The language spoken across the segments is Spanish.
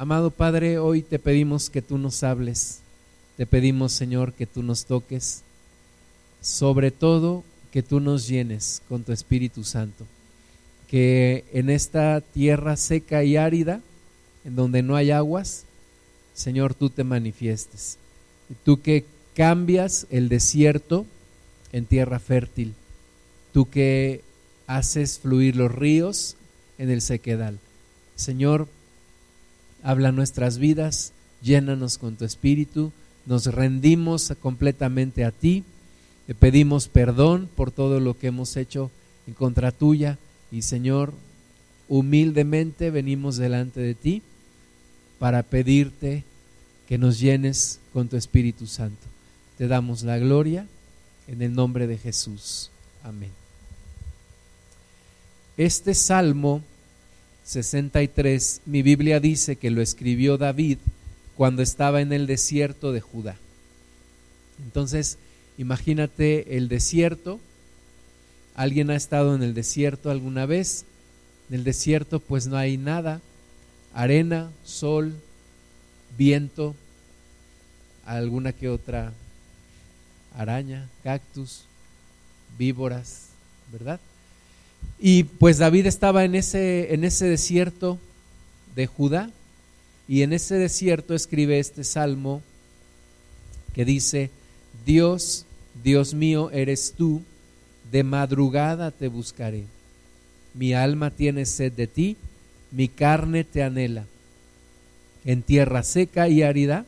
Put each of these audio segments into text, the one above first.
Amado Padre, hoy te pedimos que tú nos hables, te pedimos Señor que tú nos toques, sobre todo que tú nos llenes con tu Espíritu Santo, que en esta tierra seca y árida, en donde no hay aguas, Señor, tú te manifiestes. Tú que cambias el desierto en tierra fértil, tú que haces fluir los ríos en el sequedal. Señor, habla nuestras vidas, llénanos con tu espíritu, nos rendimos completamente a ti, te pedimos perdón por todo lo que hemos hecho en contra tuya y Señor, humildemente venimos delante de ti para pedirte que nos llenes con tu Espíritu Santo. Te damos la gloria en el nombre de Jesús. Amén. Este salmo 63, mi Biblia dice que lo escribió David cuando estaba en el desierto de Judá. Entonces, imagínate el desierto. ¿Alguien ha estado en el desierto alguna vez? En el desierto pues no hay nada, arena, sol, viento, alguna que otra araña, cactus, víboras, ¿verdad? Y pues David estaba en ese, en ese desierto de Judá y en ese desierto escribe este salmo que dice, Dios, Dios mío, eres tú, de madrugada te buscaré. Mi alma tiene sed de ti, mi carne te anhela. En tierra seca y árida,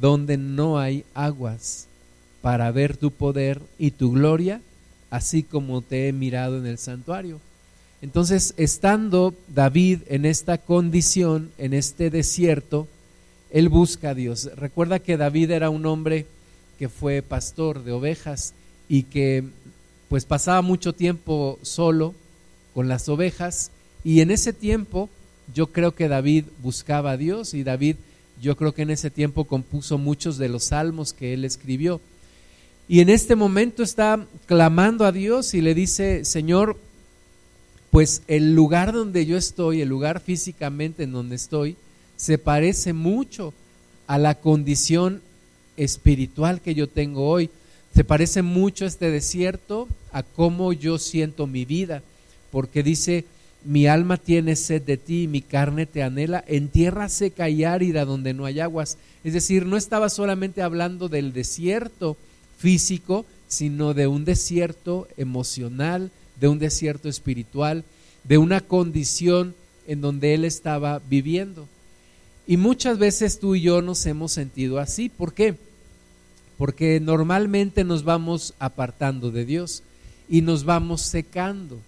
donde no hay aguas, para ver tu poder y tu gloria así como te he mirado en el santuario. Entonces, estando David en esta condición, en este desierto, él busca a Dios. Recuerda que David era un hombre que fue pastor de ovejas y que pues pasaba mucho tiempo solo con las ovejas y en ese tiempo yo creo que David buscaba a Dios y David yo creo que en ese tiempo compuso muchos de los salmos que él escribió. Y en este momento está clamando a Dios y le dice, Señor, pues el lugar donde yo estoy, el lugar físicamente en donde estoy, se parece mucho a la condición espiritual que yo tengo hoy. Se parece mucho este desierto a cómo yo siento mi vida, porque dice, mi alma tiene sed de ti, mi carne te anhela en tierra seca y árida donde no hay aguas. Es decir, no estaba solamente hablando del desierto, físico, sino de un desierto emocional, de un desierto espiritual, de una condición en donde él estaba viviendo. Y muchas veces tú y yo nos hemos sentido así. ¿Por qué? Porque normalmente nos vamos apartando de Dios y nos vamos secando.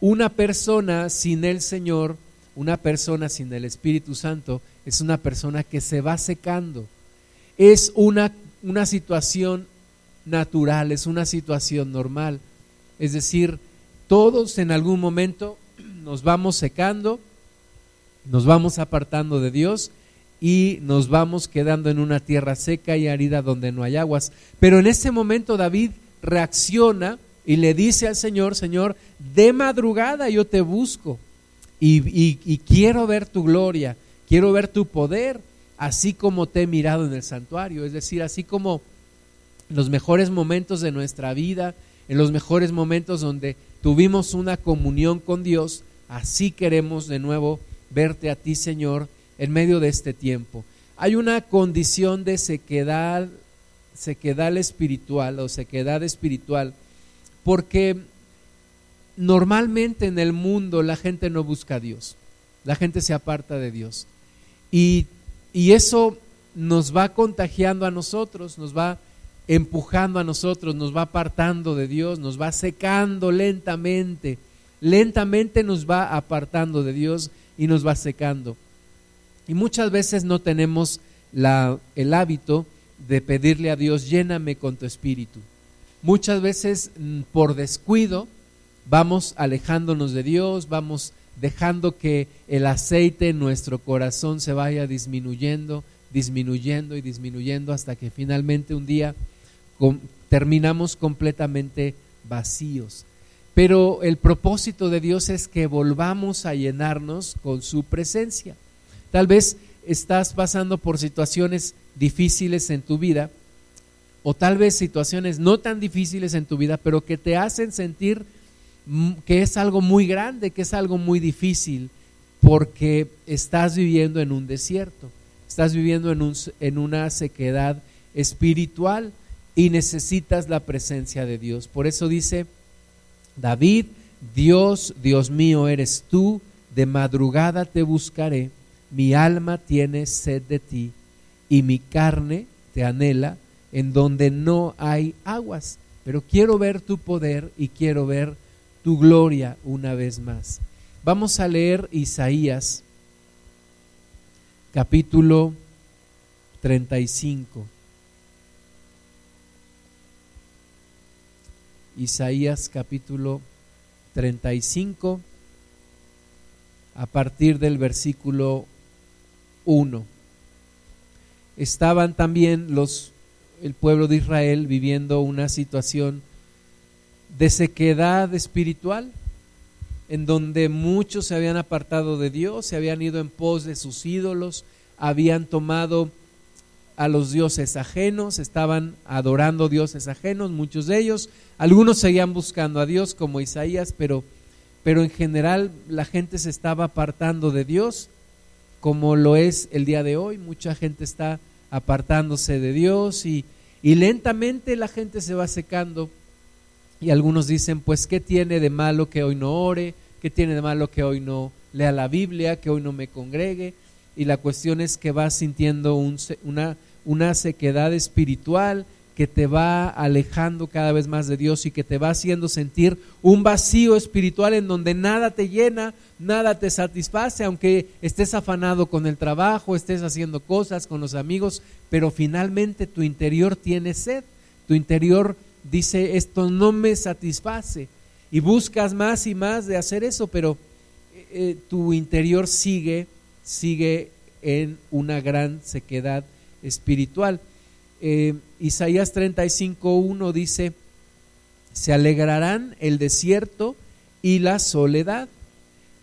Una persona sin el Señor, una persona sin el Espíritu Santo, es una persona que se va secando. Es una, una situación natural, es una situación normal. Es decir, todos en algún momento nos vamos secando, nos vamos apartando de Dios y nos vamos quedando en una tierra seca y árida donde no hay aguas. Pero en ese momento David reacciona y le dice al Señor, Señor, de madrugada yo te busco y, y quiero ver tu gloria, quiero ver tu poder, así como te he mirado en el santuario. Es decir, así como en los mejores momentos de nuestra vida, en los mejores momentos donde tuvimos una comunión con Dios, así queremos de nuevo verte a ti, Señor, en medio de este tiempo. Hay una condición de sequedad, sequedad espiritual o sequedad espiritual, porque normalmente en el mundo la gente no busca a Dios, la gente se aparta de Dios. Y, y eso nos va contagiando a nosotros, nos va empujando a nosotros, nos va apartando de Dios, nos va secando lentamente, lentamente nos va apartando de Dios y nos va secando. Y muchas veces no tenemos el hábito de pedirle a Dios, lléname con tu espíritu. Muchas veces mm, por descuido vamos alejándonos de Dios, vamos dejando que el aceite en nuestro corazón se vaya disminuyendo, disminuyendo y disminuyendo hasta que finalmente un día terminamos completamente vacíos. Pero el propósito de Dios es que volvamos a llenarnos con su presencia. Tal vez estás pasando por situaciones difíciles en tu vida, o tal vez situaciones no tan difíciles en tu vida, pero que te hacen sentir que es algo muy grande, que es algo muy difícil, porque estás viviendo en un desierto, estás viviendo en, un, en una sequedad espiritual y necesitas la presencia de Dios. Por eso dice David, Dios, Dios mío eres tú, de madrugada te buscaré, mi alma tiene sed de ti y mi carne te anhela en donde no hay aguas. Pero quiero ver tu poder y quiero ver tu gloria una vez más. Vamos a leer Isaías capítulo 35. Isaías capítulo 35 a partir del versículo 1. Estaban también los el pueblo de Israel viviendo una situación de sequedad espiritual, en donde muchos se habían apartado de Dios, se habían ido en pos de sus ídolos, habían tomado a los dioses ajenos, estaban adorando dioses ajenos, muchos de ellos, algunos seguían buscando a Dios como Isaías, pero, pero en general la gente se estaba apartando de Dios, como lo es el día de hoy, mucha gente está apartándose de Dios y, y lentamente la gente se va secando y algunos dicen, pues, ¿qué tiene de malo que hoy no ore? ¿Qué tiene de malo que hoy no lea la Biblia? Que hoy no me congregue. Y la cuestión es que vas sintiendo una, una sequedad espiritual que te va alejando cada vez más de Dios y que te va haciendo sentir un vacío espiritual en donde nada te llena, nada te satisface, aunque estés afanado con el trabajo, estés haciendo cosas con los amigos, pero finalmente tu interior tiene sed, tu interior dice, esto no me satisface. Y buscas más y más de hacer eso, pero eh, eh, tu interior sigue, sigue en una gran sequedad espiritual. Eh, Isaías 35.1 dice, se alegrarán el desierto y la soledad.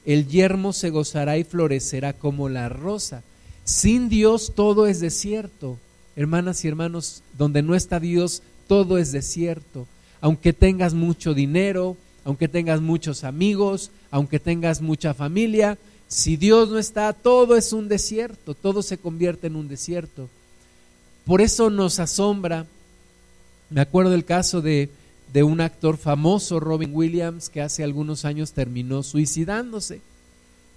El yermo se gozará y florecerá como la rosa. Sin Dios todo es desierto. Hermanas y hermanos, donde no está Dios, todo es desierto. Aunque tengas mucho dinero, aunque tengas muchos amigos, aunque tengas mucha familia, si Dios no está, todo es un desierto, todo se convierte en un desierto. Por eso nos asombra, me acuerdo del caso de, de un actor famoso, Robin Williams, que hace algunos años terminó suicidándose.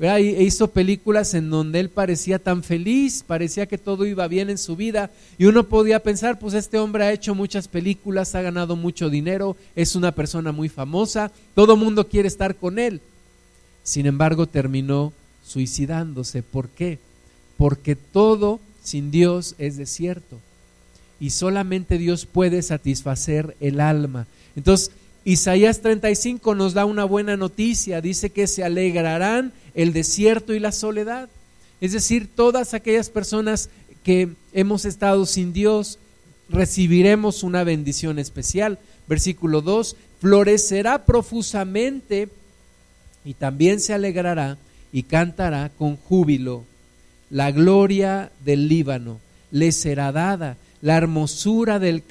E hizo películas en donde él parecía tan feliz, parecía que todo iba bien en su vida y uno podía pensar, pues este hombre ha hecho muchas películas, ha ganado mucho dinero, es una persona muy famosa, todo mundo quiere estar con él. Sin embargo, terminó suicidándose. ¿Por qué? Porque todo sin Dios es desierto y solamente Dios puede satisfacer el alma. Entonces, Isaías 35 nos da una buena noticia, dice que se alegrarán el desierto y la soledad. Es decir, todas aquellas personas que hemos estado sin Dios, recibiremos una bendición especial. Versículo 2, florecerá profusamente y también se alegrará y cantará con júbilo. La gloria del Líbano le será dada, la hermosura del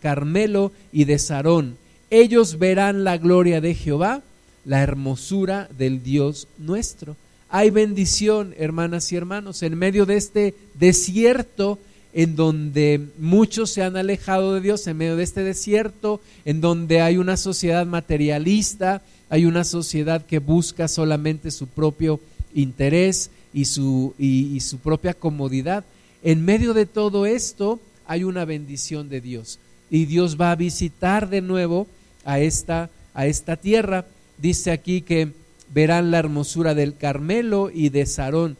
Carmelo y de Sarón ellos verán la gloria de Jehová, la hermosura del Dios nuestro. Hay bendición, hermanas y hermanos, en medio de este desierto en donde muchos se han alejado de Dios, en medio de este desierto, en donde hay una sociedad materialista, hay una sociedad que busca solamente su propio interés y su, y su propia comodidad. En medio de todo esto hay una bendición de Dios y Dios va a visitar de nuevo a esta, a esta tierra. Dice aquí que verán la hermosura del Carmelo y de Sarón.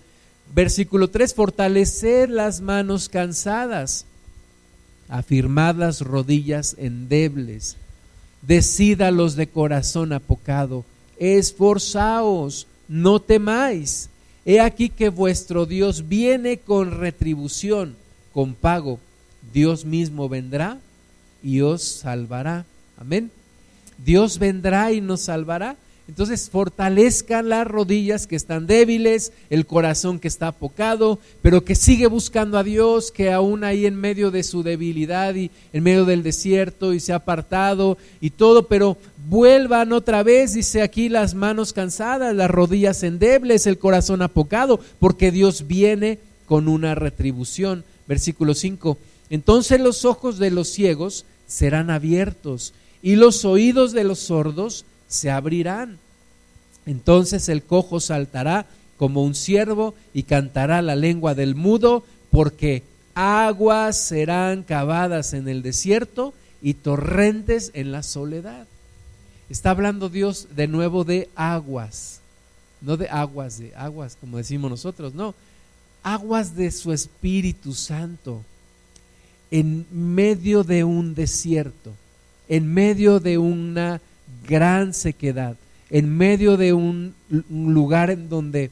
Versículo 3, fortalecer las manos cansadas, afirmad las rodillas endebles, los de corazón apocado, esforzaos, no temáis. He aquí que vuestro Dios viene con retribución, con pago. Dios mismo vendrá y os salvará. Amén. Dios vendrá y nos salvará. Entonces fortalezcan las rodillas que están débiles, el corazón que está apocado, pero que sigue buscando a Dios, que aún ahí en medio de su debilidad y en medio del desierto y se ha apartado y todo, pero vuelvan otra vez, dice aquí las manos cansadas, las rodillas endebles, el corazón apocado, porque Dios viene con una retribución. Versículo 5. Entonces los ojos de los ciegos serán abiertos y los oídos de los sordos se abrirán. Entonces el cojo saltará como un ciervo y cantará la lengua del mudo, porque aguas serán cavadas en el desierto y torrentes en la soledad. Está hablando Dios de nuevo de aguas, no de aguas, de aguas como decimos nosotros, no, aguas de su Espíritu Santo en medio de un desierto, en medio de una gran sequedad, en medio de un, lugar en donde,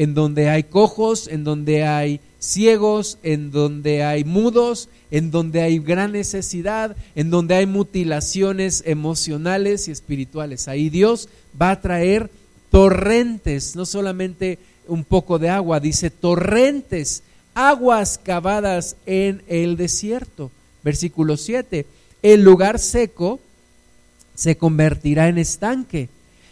en donde hay cojos, en donde hay ciegos, en donde hay mudos, en donde hay gran necesidad, en donde hay mutilaciones emocionales y espirituales. Ahí Dios va a traer torrentes, no solamente un poco de agua, dice torrentes, aguas cavadas en el desierto. Versículo 7, el lugar seco se convertirá en estanque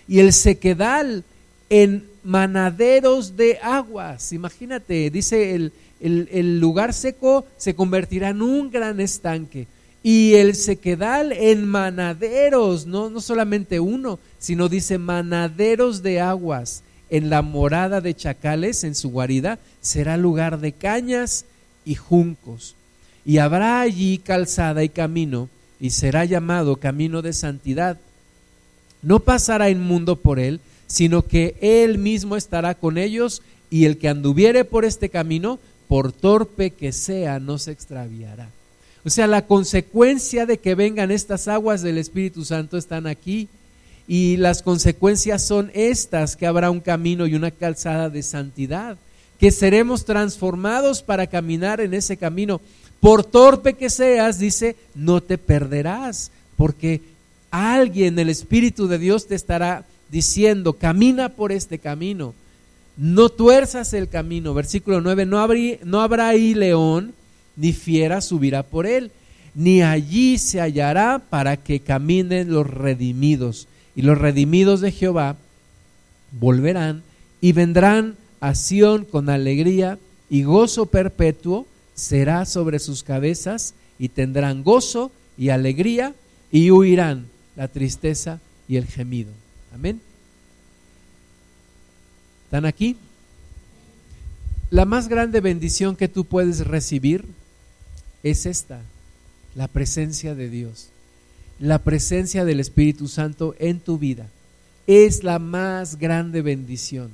y el sequedal en manaderos de aguas. Imagínate, dice el, el, lugar seco se convertirá en un gran estanque y el sequedal en manaderos, no, no solamente uno, sino dice manaderos de aguas. En la morada de chacales, en su guarida, será lugar de cañas y juncos. Y habrá allí calzada y camino y será llamado camino de santidad. No pasará inmundo por él, sino que él mismo estará con ellos y el que anduviere por este camino, por torpe que sea, no se extraviará. O sea, la consecuencia de que vengan estas aguas del Espíritu Santo están aquí y las consecuencias son estas, que habrá un camino y una calzada de santidad, que seremos transformados para caminar en ese camino. Por torpe que seas, dice, no te perderás, porque alguien, el Espíritu de Dios te estará diciendo, camina por este camino, no tuerzas el camino. Versículo 9, no, no habrá ahí león, ni fiera subirá por él, ni allí se hallará para que caminen los redimidos. Y los redimidos de Jehová volverán y vendrán a Sión con alegría y gozo perpetuo será sobre sus cabezas y tendrán gozo y alegría y huirán la tristeza y el gemido. Amén. ¿Están aquí? La más grande bendición que tú puedes recibir es esta, la presencia de Dios, la presencia del Espíritu Santo en tu vida. Es la más grande bendición.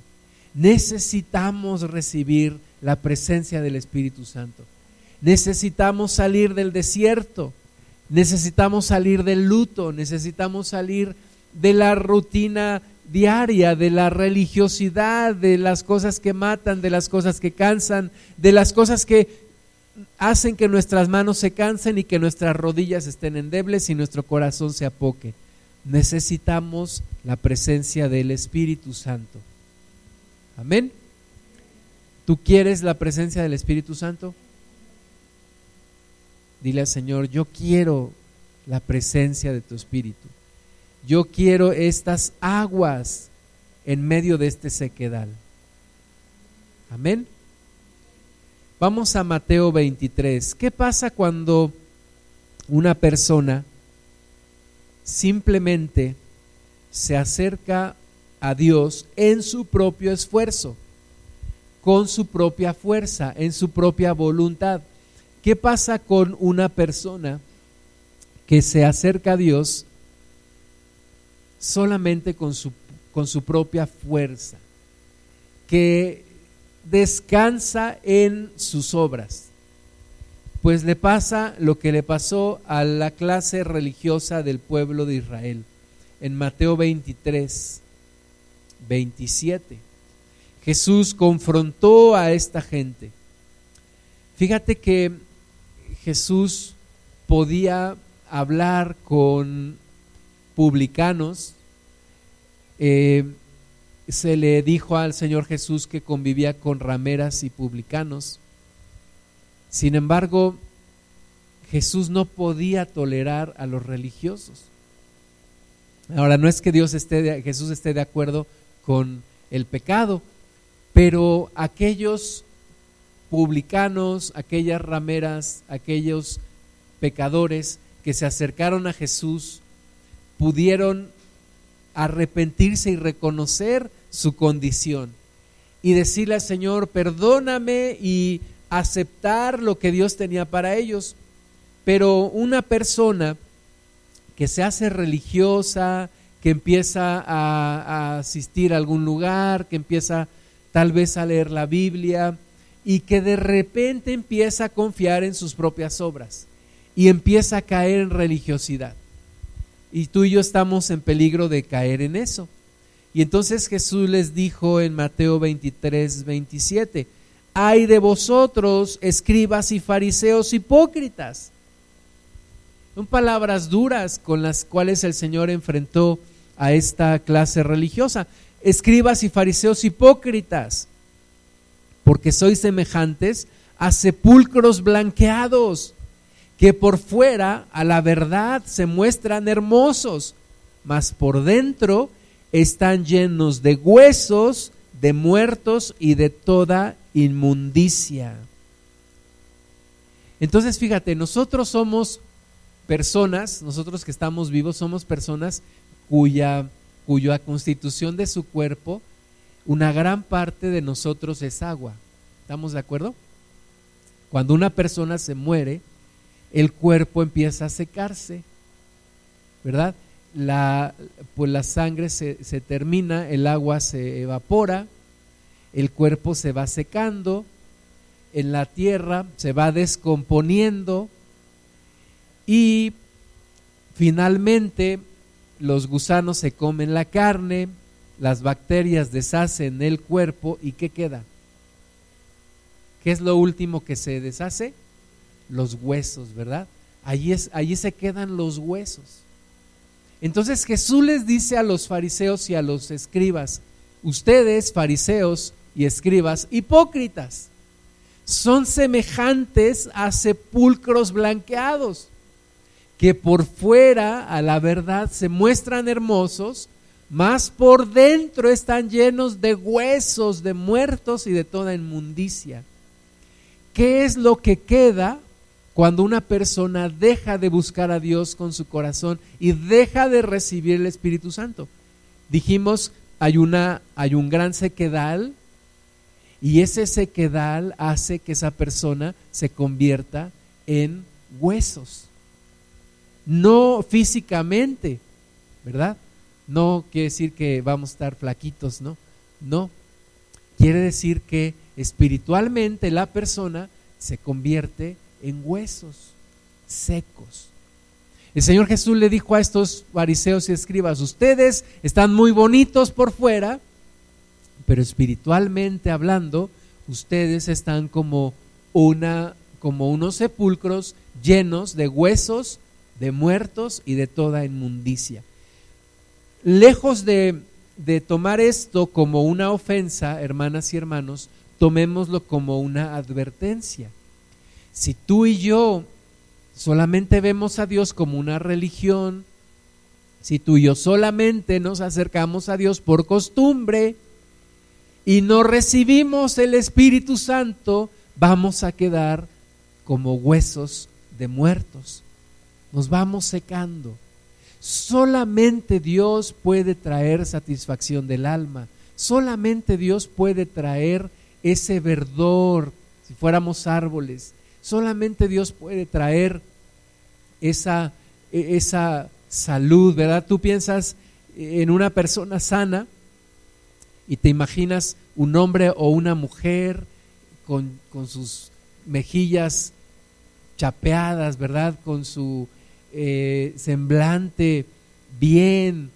Necesitamos recibir la presencia del Espíritu Santo. Necesitamos salir del desierto, necesitamos salir del luto, necesitamos salir de la rutina diaria, de la religiosidad, de las cosas que matan, de las cosas que cansan, de las cosas que hacen que nuestras manos se cansen y que nuestras rodillas estén endebles y nuestro corazón se apoque. Necesitamos la presencia del Espíritu Santo. Amén. ¿Tú quieres la presencia del Espíritu Santo? Dile al Señor, yo quiero la presencia de tu Espíritu. Yo quiero estas aguas en medio de este sequedal. Amén. Vamos a Mateo 23. ¿Qué pasa cuando una persona simplemente se acerca a Dios en su propio esfuerzo, con su propia fuerza, en su propia voluntad? ¿Qué pasa con una persona que se acerca a Dios solamente con su, con su propia fuerza? Que descansa en sus obras. Pues le pasa lo que le pasó a la clase religiosa del pueblo de Israel en Mateo 23, 27. Jesús confrontó a esta gente. Fíjate que Jesús podía hablar con publicanos, eh, se le dijo al Señor Jesús que convivía con rameras y publicanos. Sin embargo, Jesús no podía tolerar a los religiosos. Ahora, no es que Dios esté Jesús esté de acuerdo con el pecado, pero aquellos publicanos, aquellas rameras, aquellos pecadores que se acercaron a Jesús pudieron arrepentirse y reconocer su condición y decirle al Señor, perdóname y aceptar lo que Dios tenía para ellos. Pero una persona que se hace religiosa, que empieza a, asistir a algún lugar, que empieza tal vez a leer la Biblia y que de repente empieza a confiar en sus propias obras y empieza a caer en religiosidad. Y tú y yo estamos en peligro de caer en eso. Y entonces Jesús les dijo en Mateo 23, 27, hay de vosotros, escribas y fariseos hipócritas. Son palabras duras con las cuales el Señor enfrentó a esta clase religiosa. Escribas y fariseos hipócritas, porque sois semejantes a sepulcros blanqueados que por fuera a la verdad se muestran hermosos, mas por dentro están llenos de huesos, de muertos y de toda inmundicia. Entonces, fíjate, nosotros somos personas, nosotros que estamos vivos, somos personas cuya, cuya constitución de su cuerpo, una gran parte de nosotros es agua. ¿Estamos de acuerdo? Cuando una persona se muere, el cuerpo empieza a secarse, ¿verdad? La, pues la sangre se, se termina, el agua se evapora, el cuerpo se va secando, en la tierra se va descomponiendo y finalmente los gusanos se comen la carne, las bacterias deshacen el cuerpo y ¿qué queda? ¿Qué es lo último que se deshace? Los huesos, ¿verdad? Allí, es, allí se quedan los huesos. Entonces Jesús les dice a los fariseos y a los escribas, ustedes fariseos y escribas, hipócritas, son semejantes a sepulcros blanqueados, que por fuera a la verdad se muestran hermosos, mas por dentro están llenos de huesos, de muertos y de toda inmundicia. ¿Qué es lo que queda cuando una persona deja de buscar a Dios con su corazón y deja de recibir el Espíritu Santo. Dijimos, hay, una, hay un gran sequedal y ese sequedal hace que esa persona se convierta en huesos. No físicamente, ¿verdad? No quiere decir que vamos a estar flaquitos, ¿no? No. Quiere decir que espiritualmente la persona se convierte en huesos secos. El Señor Jesús le dijo a estos fariseos y escribas, ustedes están muy bonitos por fuera, pero espiritualmente hablando, ustedes están como una como unos sepulcros llenos de huesos, de muertos y de toda inmundicia. Lejos de, de tomar esto como una ofensa, hermanas y hermanos, tomémoslo como una advertencia. Si tú y yo solamente vemos a Dios como una religión, si tú y yo solamente nos acercamos a Dios por costumbre y no recibimos el Espíritu Santo, vamos a quedar como huesos de muertos. Nos vamos secando. Solamente Dios puede traer satisfacción del alma. Solamente Dios puede traer ese verdor, si fuéramos árboles, Solamente Dios puede traer esa, e, esa salud, ¿verdad? Tú piensas en una persona sana y te imaginas un hombre o una mujer con, sus mejillas chapeadas, ¿verdad? Con su eh, semblante bien.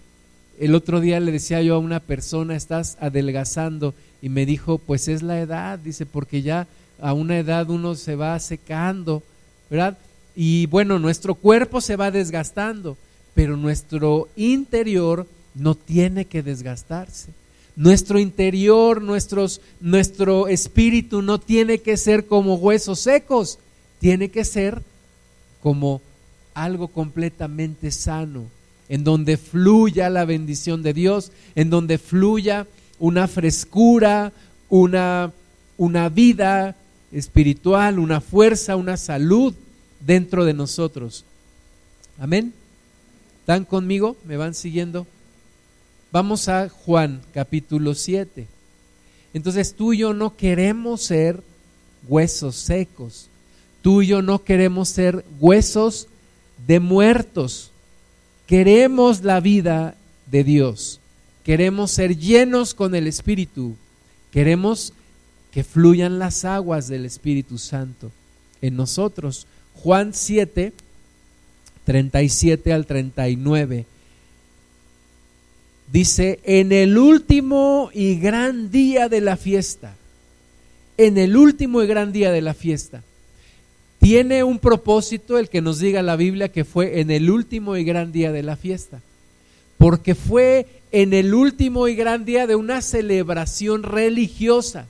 El otro día le decía yo a una persona, estás adelgazando, y me dijo, pues es la edad, dice, porque ya a una edad uno se va secando, ¿verdad? Y bueno, nuestro cuerpo se va desgastando, pero nuestro interior no tiene que desgastarse. Nuestro interior, nuestros, nuestro espíritu no tiene que ser como huesos secos, tiene que ser como algo completamente sano, en donde fluya la bendición de Dios, en donde fluya una frescura, una, una vida espiritual, una fuerza, una salud dentro de nosotros. Amén. ¿Están conmigo? ¿Me van siguiendo? Vamos a Juan capítulo 7. Entonces tú y yo no queremos ser huesos secos. Tú y yo no queremos ser huesos de muertos. Queremos la vida de Dios. Queremos ser llenos con el Espíritu. Queremos que fluyan las aguas del Espíritu Santo en nosotros. Juan 7, 37 al 39. Dice, en el último y gran día de la fiesta, en el último y gran día de la fiesta, tiene un propósito el que nos diga la Biblia que fue en el último y gran día de la fiesta, porque fue en el último y gran día de una celebración religiosa.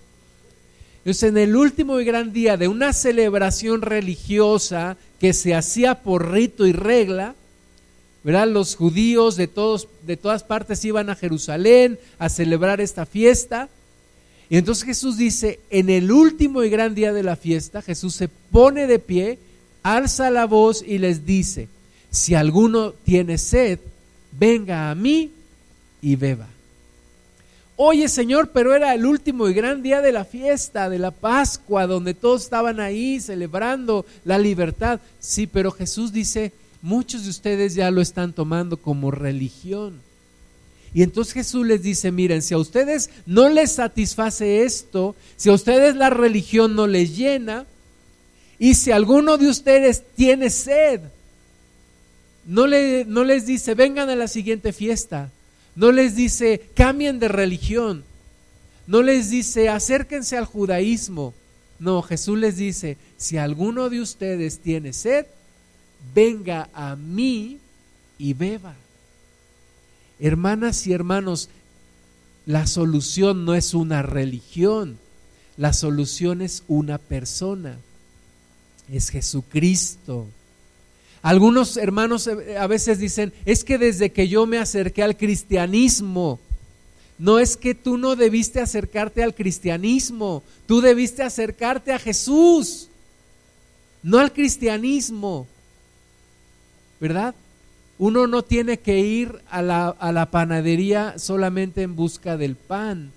Entonces, en el último y gran día de una celebración religiosa que se hacía por rito y regla, ¿verdad? Los judíos de, todos, de todas partes iban a Jerusalén a celebrar esta fiesta. Y entonces Jesús dice, en el último y gran día de la fiesta, Jesús se pone de pie, alza la voz y les dice, si alguno tiene sed, venga a mí y beba. Oye Señor, pero era el último y gran día de la fiesta, de la Pascua, donde todos estaban ahí celebrando la libertad. Sí, pero Jesús dice, muchos de ustedes ya lo están tomando como religión. Y entonces Jesús les dice, miren, si a ustedes no les satisface esto, si a ustedes la religión no les llena, y si alguno de ustedes tiene sed, no, le, no les dice, vengan a la siguiente fiesta, no les dice, cambien de religión. No les dice, acérquense al judaísmo. No, Jesús les dice, si alguno de ustedes tiene sed, venga a mí y beba. Hermanas y hermanos, la solución no es una religión, la solución es una persona, es Jesucristo. Algunos hermanos eh, a veces dicen, es que desde que yo me acerqué al cristianismo, no es que tú no debiste acercarte al cristianismo, tú debiste acercarte a Jesús, no al cristianismo, ¿verdad? Uno no tiene que ir a la, a la panadería solamente en busca del pan.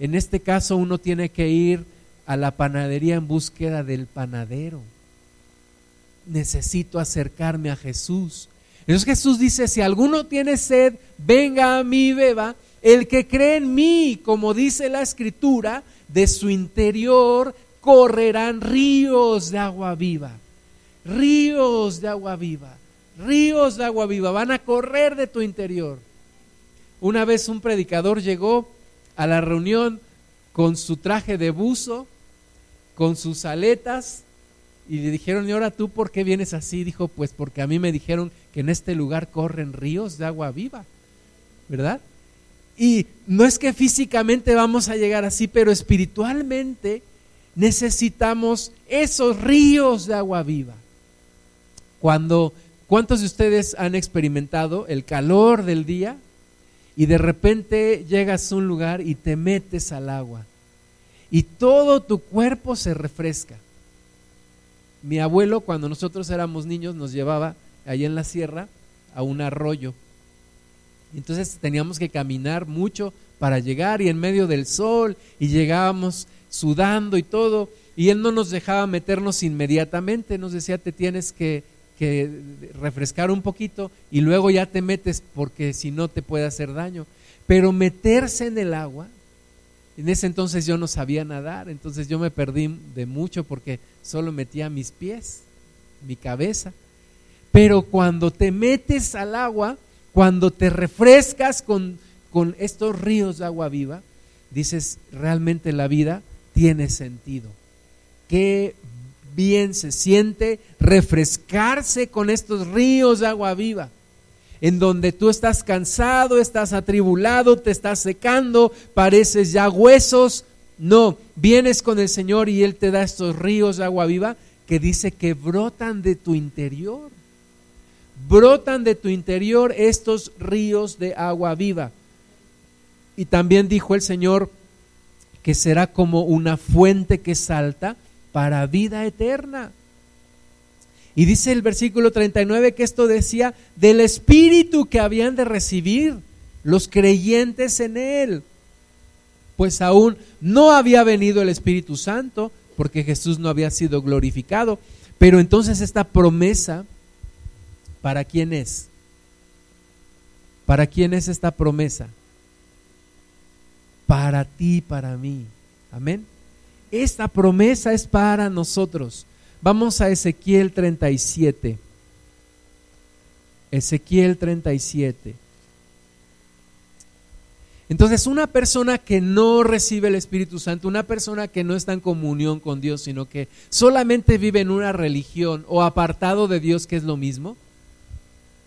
En este caso uno tiene que ir a la panadería en búsqueda del panadero necesito acercarme a Jesús. Entonces Jesús dice, si alguno tiene sed, venga a mí beba. El que cree en mí, como dice la escritura, de su interior correrán ríos de agua viva. Ríos de agua viva. Ríos de agua viva. Van a correr de tu interior. Una vez un predicador llegó a la reunión con su traje de buzo, con sus aletas, y le dijeron, ¿y ahora tú por qué vienes así? Dijo, pues porque a mí me dijeron que en este lugar corren ríos de agua viva, ¿verdad? Y no es que físicamente vamos a llegar así, pero espiritualmente necesitamos esos ríos de agua viva. Cuando, ¿cuántos de ustedes han experimentado el calor del día y de repente llegas a un lugar y te metes al agua y todo tu cuerpo se refresca? Mi abuelo, cuando nosotros éramos niños, nos llevaba allá en la sierra a un arroyo. Entonces teníamos que caminar mucho para llegar y en medio del sol y llegábamos sudando y todo. Y él no nos dejaba meternos inmediatamente, nos decía, te tienes que, que refrescar un poquito y luego ya te metes porque si no te puede hacer daño. Pero meterse en el agua en ese entonces yo no sabía nadar, entonces yo me perdí de mucho porque solo metía mis pies, mi cabeza. Pero cuando te metes al agua, cuando te refrescas con, con estos ríos de agua viva, dices, realmente la vida tiene sentido. Qué bien se siente refrescarse con estos ríos de agua viva. En donde tú estás cansado, estás atribulado, te estás secando, pareces ya huesos. No, vienes con el Señor y Él te da estos ríos de agua viva que dice que brotan de tu interior. Brotan de tu interior estos ríos de agua viva. Y también dijo el Señor que será como una fuente que salta para vida eterna. Y dice el versículo 39 que esto decía del espíritu que habían de recibir los creyentes en él. Pues aún no había venido el Espíritu Santo porque Jesús no había sido glorificado. Pero entonces esta promesa, ¿para quién es? ¿Para quién es esta promesa? Para ti, para mí. Amén. Esta promesa es para nosotros. Vamos a Ezequiel 37. Ezequiel 37. Entonces, una persona que no recibe el Espíritu Santo, una persona que no está en comunión con Dios, sino que solamente vive en una religión o apartado de Dios, que es lo mismo,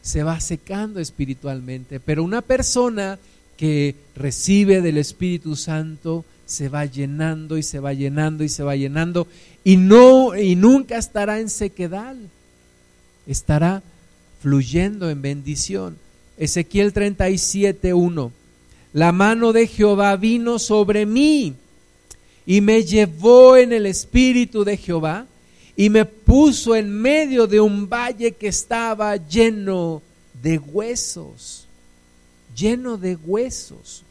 se va secando espiritualmente. Pero una persona que recibe del Espíritu Santo, se va llenando y se va llenando y se va llenando y no y nunca estará en sequedad. Estará fluyendo en bendición. Ezequiel 37:1. La mano de Jehová vino sobre mí y me llevó en el espíritu de Jehová y me puso en medio de un valle que estaba lleno de huesos, lleno de huesos.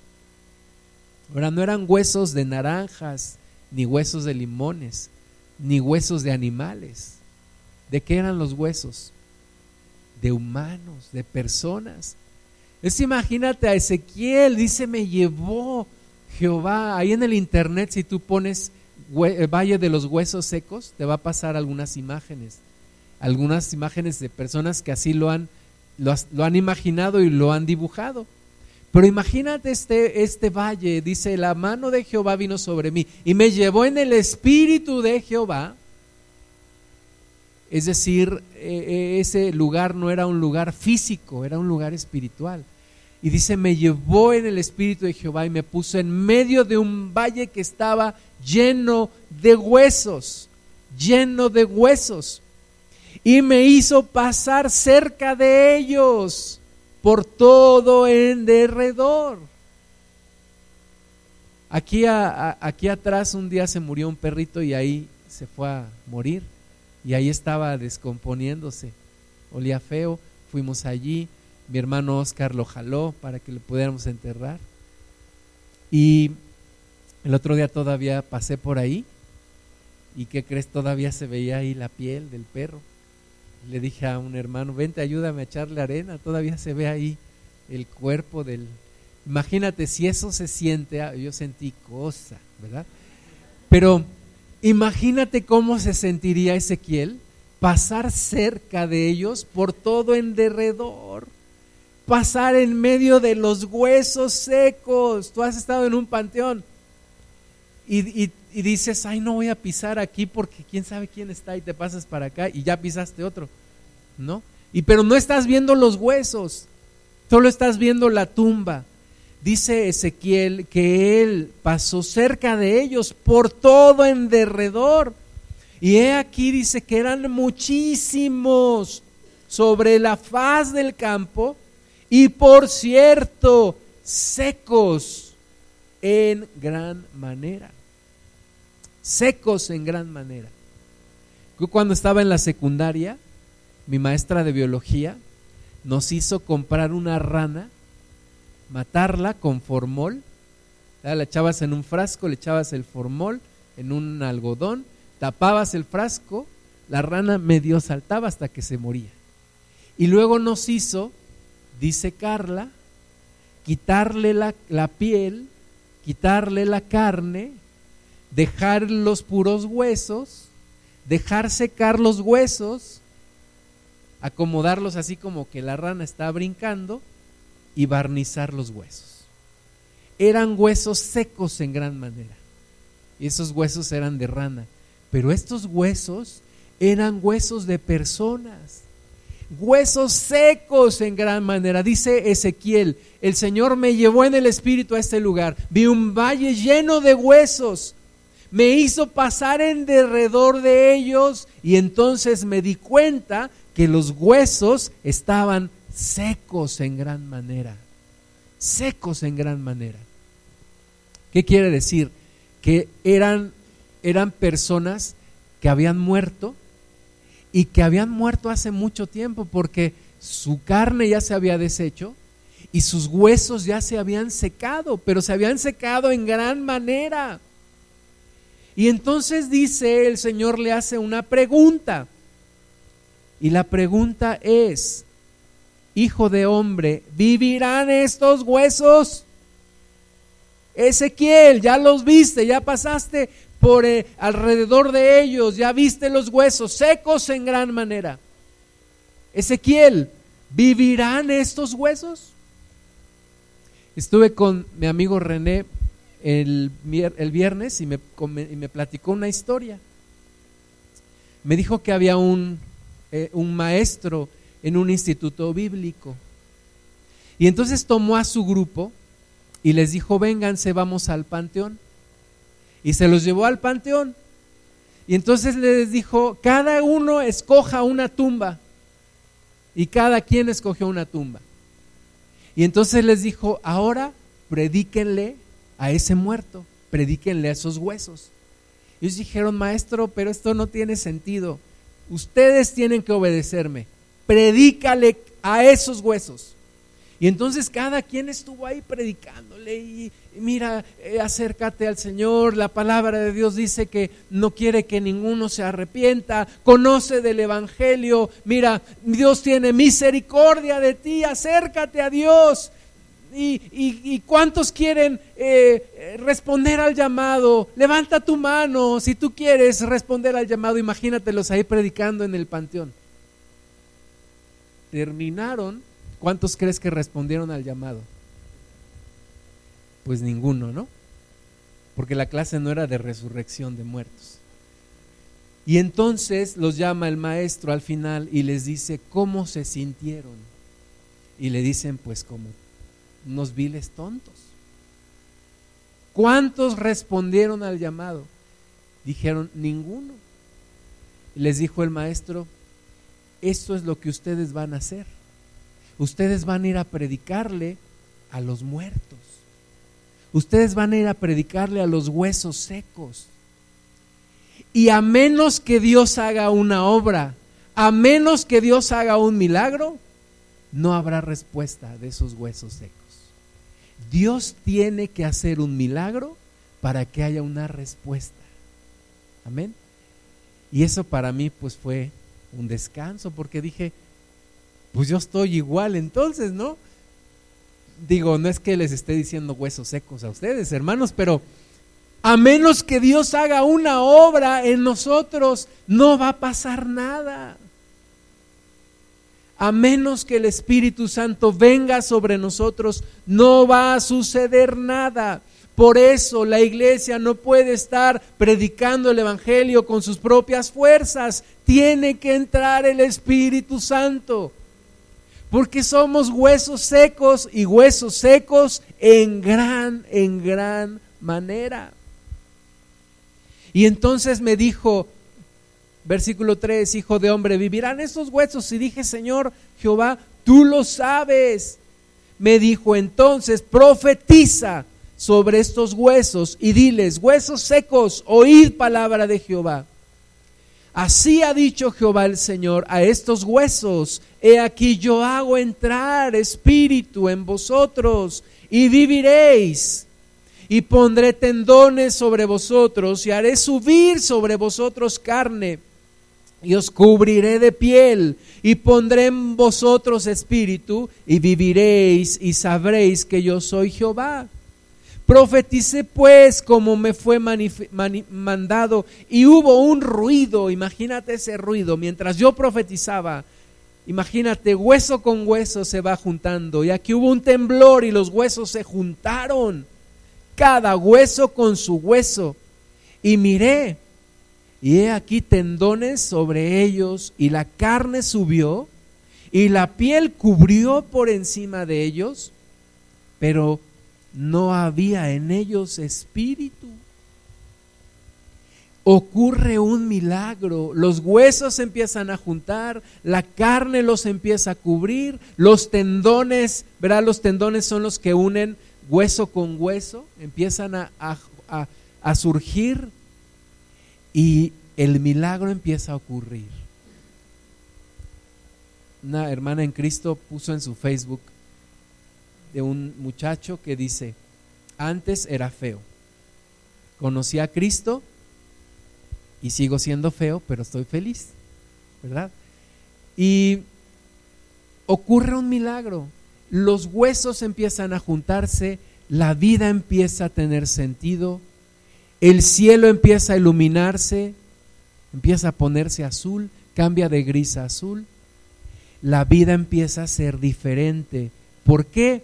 Ahora no eran huesos de naranjas, ni huesos de limones, ni huesos de animales. ¿De qué eran los huesos? De humanos, de personas. Es imagínate a Ezequiel, dice, me llevó Jehová. Ahí en el internet, si tú pones eh, Valle de los Huesos Secos, te va a pasar algunas imágenes. Algunas imágenes de personas que así lo han, lo han imaginado y lo han dibujado. Pero imagínate este, este valle, dice, la mano de Jehová vino sobre mí y me llevó en el espíritu de Jehová. Es decir, e, e, ese lugar no era un lugar físico, era un lugar espiritual. Y dice, me llevó en el espíritu de Jehová y me puso en medio de un valle que estaba lleno de huesos, lleno de huesos. Y me hizo pasar cerca de ellos por todo en derredor. Aquí, aquí atrás un día se murió un perrito y ahí se fue a morir y ahí estaba descomponiéndose. Olía feo, fuimos allí, mi hermano Oscar lo jaló para que le pudiéramos enterrar. Y el otro día todavía pasé por ahí y ¿qué crees? Todavía se veía ahí la piel del perro le dije a un hermano, vente, ayúdame a echarle arena, todavía se ve ahí el cuerpo del... Imagínate si eso se siente, ah, yo sentí cosa, ¿verdad? Pero imagínate cómo se sentiría Ezequiel pasar cerca de ellos por todo en derredor, pasar en medio de los huesos secos. Tú has estado en un panteón y, y dices, ay, no voy a pisar aquí porque quién sabe quién está y te pasas para acá y ya pisaste otro, ¿no? Y pero no estás viendo los huesos, solo estás viendo la tumba. Dice Ezequiel que él pasó cerca de ellos por todo en derredor. Y he aquí dice que eran muchísimos sobre la faz del campo y por cierto secos en gran manera secos en gran manera. Yo cuando estaba en la secundaria, mi maestra de biología nos hizo comprar una rana, matarla con formol, la echabas en un frasco, le echabas el formol en un algodón, tapabas el frasco, la rana medio saltaba hasta que se moría. Y luego nos hizo disecarla, quitarle la piel, quitarle la carne, dejar los puros huesos, dejar secar los huesos, acomodarlos así como que la rana está brincando y barnizar los huesos. Eran huesos secos en gran manera. Y esos huesos eran de rana. Pero estos huesos eran huesos de personas. huesos secos en gran manera. Dice Ezequiel, el Señor me llevó en el espíritu a este lugar. Vi un valle lleno de huesos. Me hizo pasar en derredor de ellos y entonces me di cuenta que los huesos estaban secos en gran manera. Secos en gran manera. ¿Qué quiere decir? Que eran, eran personas que habían muerto y que habían muerto hace mucho tiempo porque su carne ya se había deshecho y sus huesos ya se habían secado, pero se habían secado en gran manera. Y entonces dice, el Señor le hace una pregunta. Y la pregunta es, Hijo de hombre, ¿vivirán estos huesos? Ezequiel, ya los viste, ya pasaste por eh, alrededor de ellos, ya viste los huesos secos en gran manera. Ezequiel, ¿vivirán estos huesos? Estuve con mi amigo René el, viernes y me, platicó una historia. Me dijo que había un, eh, un maestro en un instituto bíblico. Y entonces tomó a su grupo y les dijo, vénganse, vamos al panteón y se los llevó al panteón. Y entonces les dijo, cada uno escoja una tumba. Y cada quien escogió una tumba. Y entonces les dijo, ahora predíquenle a ese muerto, predíquenle a esos huesos. Y ellos dijeron, maestro, pero esto no tiene sentido. Ustedes tienen que obedecerme. Predícale a esos huesos. Y entonces cada quien estuvo ahí predicándole y, mira, eh, acércate al Señor, la palabra de Dios dice que no quiere que ninguno se arrepienta, conoce del Evangelio, mira, Dios tiene misericordia de ti, acércate a Dios. Y, cuántos quieren eh, responder al llamado, levanta tu mano si tú quieres responder al llamado, imagínatelos ahí predicando en el panteón. Terminaron ¿Cuántos crees que respondieron al llamado? Pues ninguno, ¿no? Porque la clase no era de resurrección de muertos. Y entonces los llama el maestro al final y les dice cómo se sintieron. Y le dicen pues como unos viles tontos. ¿Cuántos respondieron al llamado? Dijeron ninguno. Les dijo el maestro, esto es lo que ustedes van a hacer ustedes van a ir a predicarle a los muertos. Ustedes van a ir a predicarle a los huesos secos. Y a menos que Dios haga una obra, a menos que Dios haga un milagro, no habrá respuesta de esos huesos secos. Dios tiene que hacer un milagro para que haya una respuesta. Amén. Y eso para mí pues fue un descanso porque dije, pues yo estoy igual entonces, ¿no? Digo, no es que les esté diciendo huesos secos a ustedes, hermanos, pero a menos que Dios haga una obra en nosotros, no va a pasar nada. A menos que el Espíritu Santo venga sobre nosotros, no va a suceder nada. Por eso la iglesia no puede estar predicando el Evangelio con sus propias fuerzas. Tiene que entrar el Espíritu Santo porque somos huesos secos y huesos secos en gran, en gran manera. Y entonces me dijo, versículo 3, hijo de hombre, ¿vivirán estos huesos? Y dije, Señor Jehová, tú lo sabes. Me dijo entonces, profetiza sobre estos huesos y diles, huesos secos, oíd palabra de Jehová. Así ha dicho Jehová el Señor a estos huesos, he aquí yo hago entrar espíritu en vosotros y viviréis. Y pondré tendones sobre vosotros y haré subir sobre vosotros carne y os cubriré de piel y pondré en vosotros espíritu y viviréis y sabréis que yo soy Jehová. Profeticé pues como me fue mandado y hubo un ruido, imagínate ese ruido, mientras yo profetizaba, imagínate, hueso con hueso se va juntando y aquí hubo un temblor y los huesos se juntaron, cada hueso con su hueso. Y miré, y he aquí tendones sobre ellos y la carne subió y la piel cubrió por encima de ellos, pero no había en ellos espíritu. Ocurre un milagro, los huesos empiezan a juntar, la carne los empieza a cubrir, los tendones, ¿verdad? Los tendones son los que unen hueso con hueso, empiezan a, a, a surgir y el milagro empieza a ocurrir. Una hermana en Cristo puso en su Facebook de un muchacho que dice, antes era feo, conocí a Cristo y sigo siendo feo, pero estoy feliz, ¿verdad? Y ocurre un milagro, los huesos empiezan a juntarse, la vida empieza a tener sentido, el cielo empieza a iluminarse, empieza a ponerse azul, cambia de gris a azul, la vida empieza a ser diferente. ¿Por qué?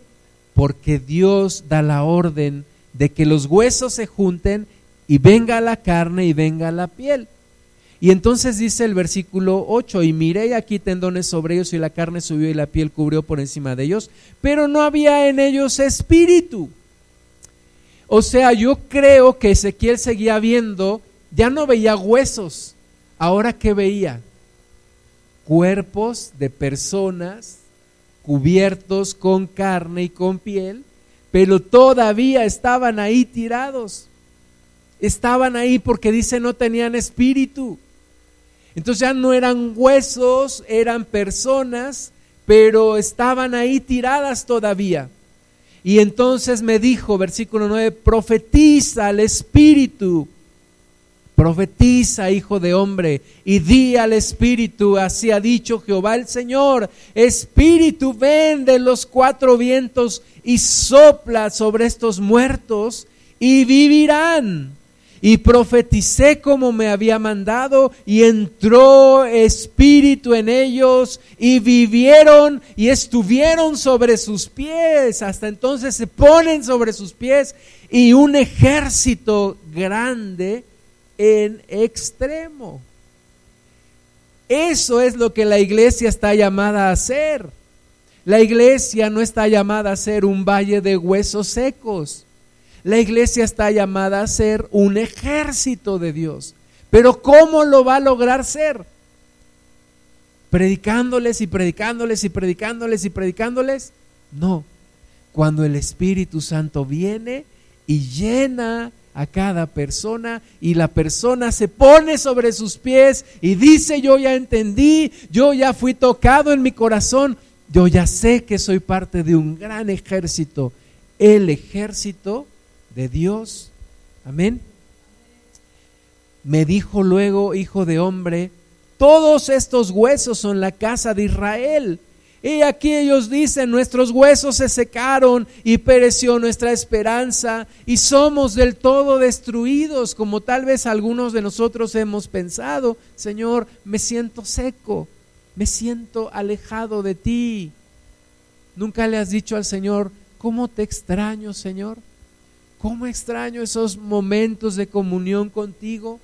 Porque Dios da la orden de que los huesos se junten y venga la carne y venga la piel. Y entonces dice el versículo 8, y miré aquí tendones sobre ellos y la carne subió y la piel cubrió por encima de ellos, pero no había en ellos espíritu. O sea, yo creo que Ezequiel seguía viendo, ya no veía huesos, ahora que veía cuerpos de personas cubiertos con carne y con piel, pero todavía estaban ahí tirados. Estaban ahí porque dice no tenían espíritu. Entonces ya no eran huesos, eran personas, pero estaban ahí tiradas todavía. Y entonces me dijo, versículo 9, profetiza al Espíritu, profetiza, hijo de hombre, y di al Espíritu, así ha dicho Jehová el Señor, Espíritu, ven de los cuatro vientos y sopla sobre estos muertos y vivirán y profeticé como me había mandado y entró espíritu en ellos y vivieron y estuvieron sobre sus pies. Hasta entonces se ponen sobre sus pies y un ejército grande en extremo. Eso es lo que la iglesia está llamada a hacer. La iglesia no está llamada a ser un valle de huesos secos. La iglesia está llamada a ser un ejército de Dios. Pero ¿cómo lo va a lograr ser? Predicándoles y predicándoles y predicándoles y predicándoles. No, cuando el Espíritu Santo viene y llena a cada persona y la persona se pone sobre sus pies y dice, yo ya entendí, yo ya fui tocado en mi corazón, yo ya sé que soy parte de un gran ejército, el ejército de Dios. Amén. Me dijo luego, hijo de hombre, todos estos huesos son la casa de Israel. Y aquí ellos dicen, nuestros huesos se secaron y pereció nuestra esperanza y somos del todo destruidos, como tal vez algunos de nosotros hemos pensado, Señor, me siento seco, me siento alejado de ti. Nunca le has dicho al Señor, ¿cómo te extraño, Señor? ¿Cómo extraño esos momentos de comunión contigo?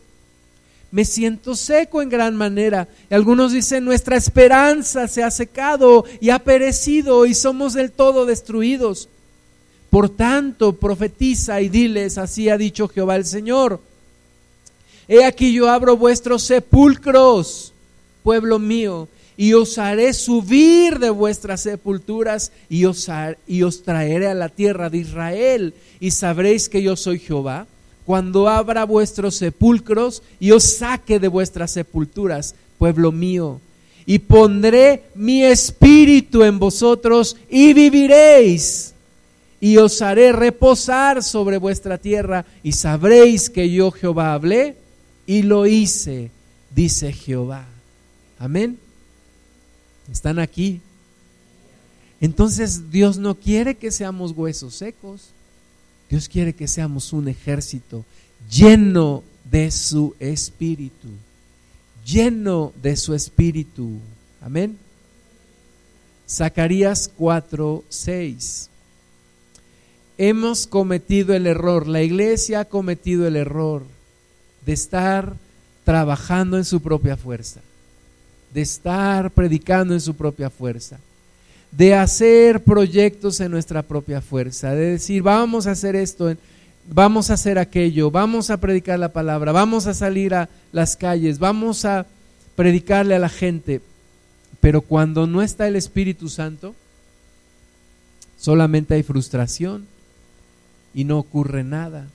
Me siento seco en gran manera. Y algunos dicen, nuestra esperanza se ha secado y ha perecido y somos del todo destruidos. Por tanto, profetiza y diles, así ha dicho Jehová el Señor. He aquí yo abro vuestros sepulcros, pueblo mío, y os haré subir de vuestras sepulturas y os, y os traeré a la tierra de Israel y sabréis que yo soy Jehová cuando abra vuestros sepulcros y os saque de vuestras sepulturas, pueblo mío, y pondré mi espíritu en vosotros y viviréis y os haré reposar sobre vuestra tierra y sabréis que yo Jehová hablé y lo hice, dice Jehová. Amén. Están aquí. Entonces Dios no quiere que seamos huesos secos. Dios quiere que seamos un ejército lleno de su espíritu. Lleno de su espíritu. Amén. Zacarías 4, 6. Hemos cometido el error, la iglesia ha cometido el error de estar trabajando en su propia fuerza de estar predicando en su propia fuerza, de hacer proyectos en nuestra propia fuerza, de decir, vamos a hacer esto, vamos a hacer aquello, vamos a predicar la palabra, vamos a salir a las calles, vamos a predicarle a la gente. Pero cuando no está el Espíritu Santo, solamente hay frustración y no ocurre nada.